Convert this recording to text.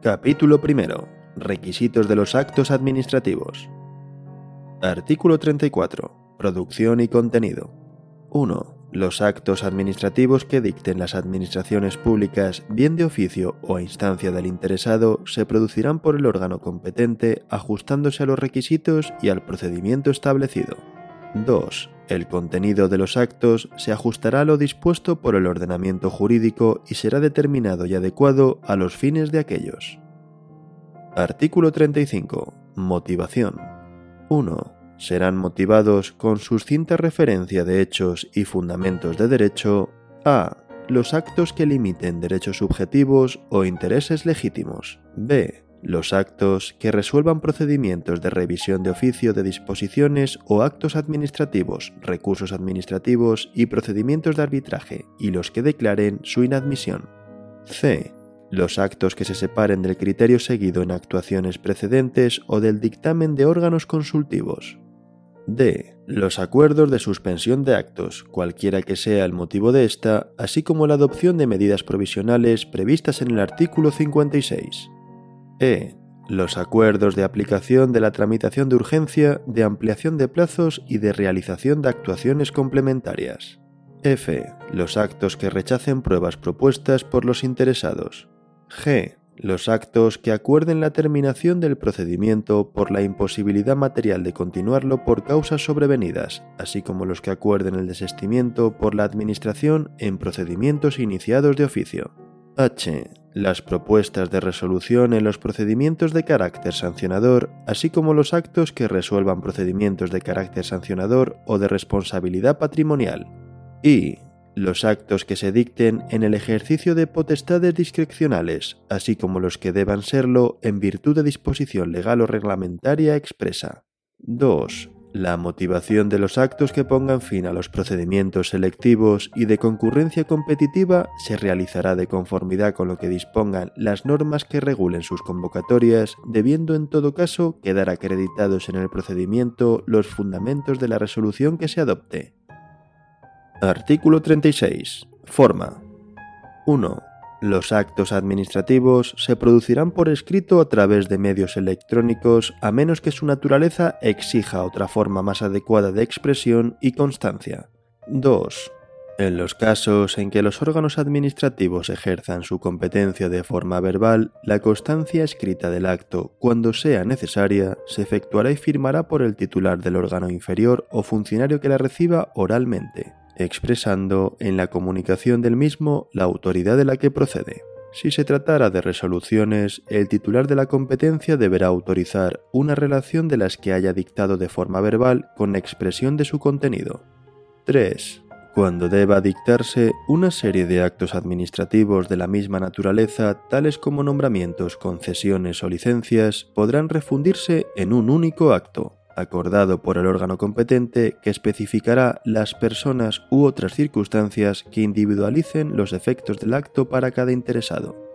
Capítulo primero. Requisitos de los actos administrativos. Artículo 34. Producción y contenido. 1. Los actos administrativos que dicten las administraciones públicas, bien de oficio o a instancia del interesado, se producirán por el órgano competente ajustándose a los requisitos y al procedimiento establecido. 2. El contenido de los actos se ajustará a lo dispuesto por el ordenamiento jurídico y será determinado y adecuado a los fines de aquellos. Artículo 35. Motivación. 1. Serán motivados con suscinta referencia de hechos y fundamentos de derecho a. Los actos que limiten derechos subjetivos o intereses legítimos. b los actos que resuelvan procedimientos de revisión de oficio de disposiciones o actos administrativos, recursos administrativos y procedimientos de arbitraje, y los que declaren su inadmisión. C. Los actos que se separen del criterio seguido en actuaciones precedentes o del dictamen de órganos consultivos. D. Los acuerdos de suspensión de actos, cualquiera que sea el motivo de esta, así como la adopción de medidas provisionales previstas en el artículo 56. E. Los acuerdos de aplicación de la tramitación de urgencia, de ampliación de plazos y de realización de actuaciones complementarias. F. Los actos que rechacen pruebas propuestas por los interesados. G. Los actos que acuerden la terminación del procedimiento por la imposibilidad material de continuarlo por causas sobrevenidas, así como los que acuerden el desistimiento por la Administración en procedimientos iniciados de oficio. H. Las propuestas de resolución en los procedimientos de carácter sancionador, así como los actos que resuelvan procedimientos de carácter sancionador o de responsabilidad patrimonial. Y los actos que se dicten en el ejercicio de potestades discrecionales, así como los que deban serlo en virtud de disposición legal o reglamentaria expresa. 2. La motivación de los actos que pongan fin a los procedimientos selectivos y de concurrencia competitiva se realizará de conformidad con lo que dispongan las normas que regulen sus convocatorias, debiendo en todo caso quedar acreditados en el procedimiento los fundamentos de la resolución que se adopte. Artículo 36. Forma. 1. Los actos administrativos se producirán por escrito a través de medios electrónicos a menos que su naturaleza exija otra forma más adecuada de expresión y constancia. 2. En los casos en que los órganos administrativos ejerzan su competencia de forma verbal, la constancia escrita del acto, cuando sea necesaria, se efectuará y firmará por el titular del órgano inferior o funcionario que la reciba oralmente expresando en la comunicación del mismo la autoridad de la que procede. Si se tratara de resoluciones, el titular de la competencia deberá autorizar una relación de las que haya dictado de forma verbal con expresión de su contenido. 3. Cuando deba dictarse una serie de actos administrativos de la misma naturaleza, tales como nombramientos, concesiones o licencias, podrán refundirse en un único acto, acordado por el órgano competente que especificará las personas u otras circunstancias que individualicen los efectos del acto para cada interesado.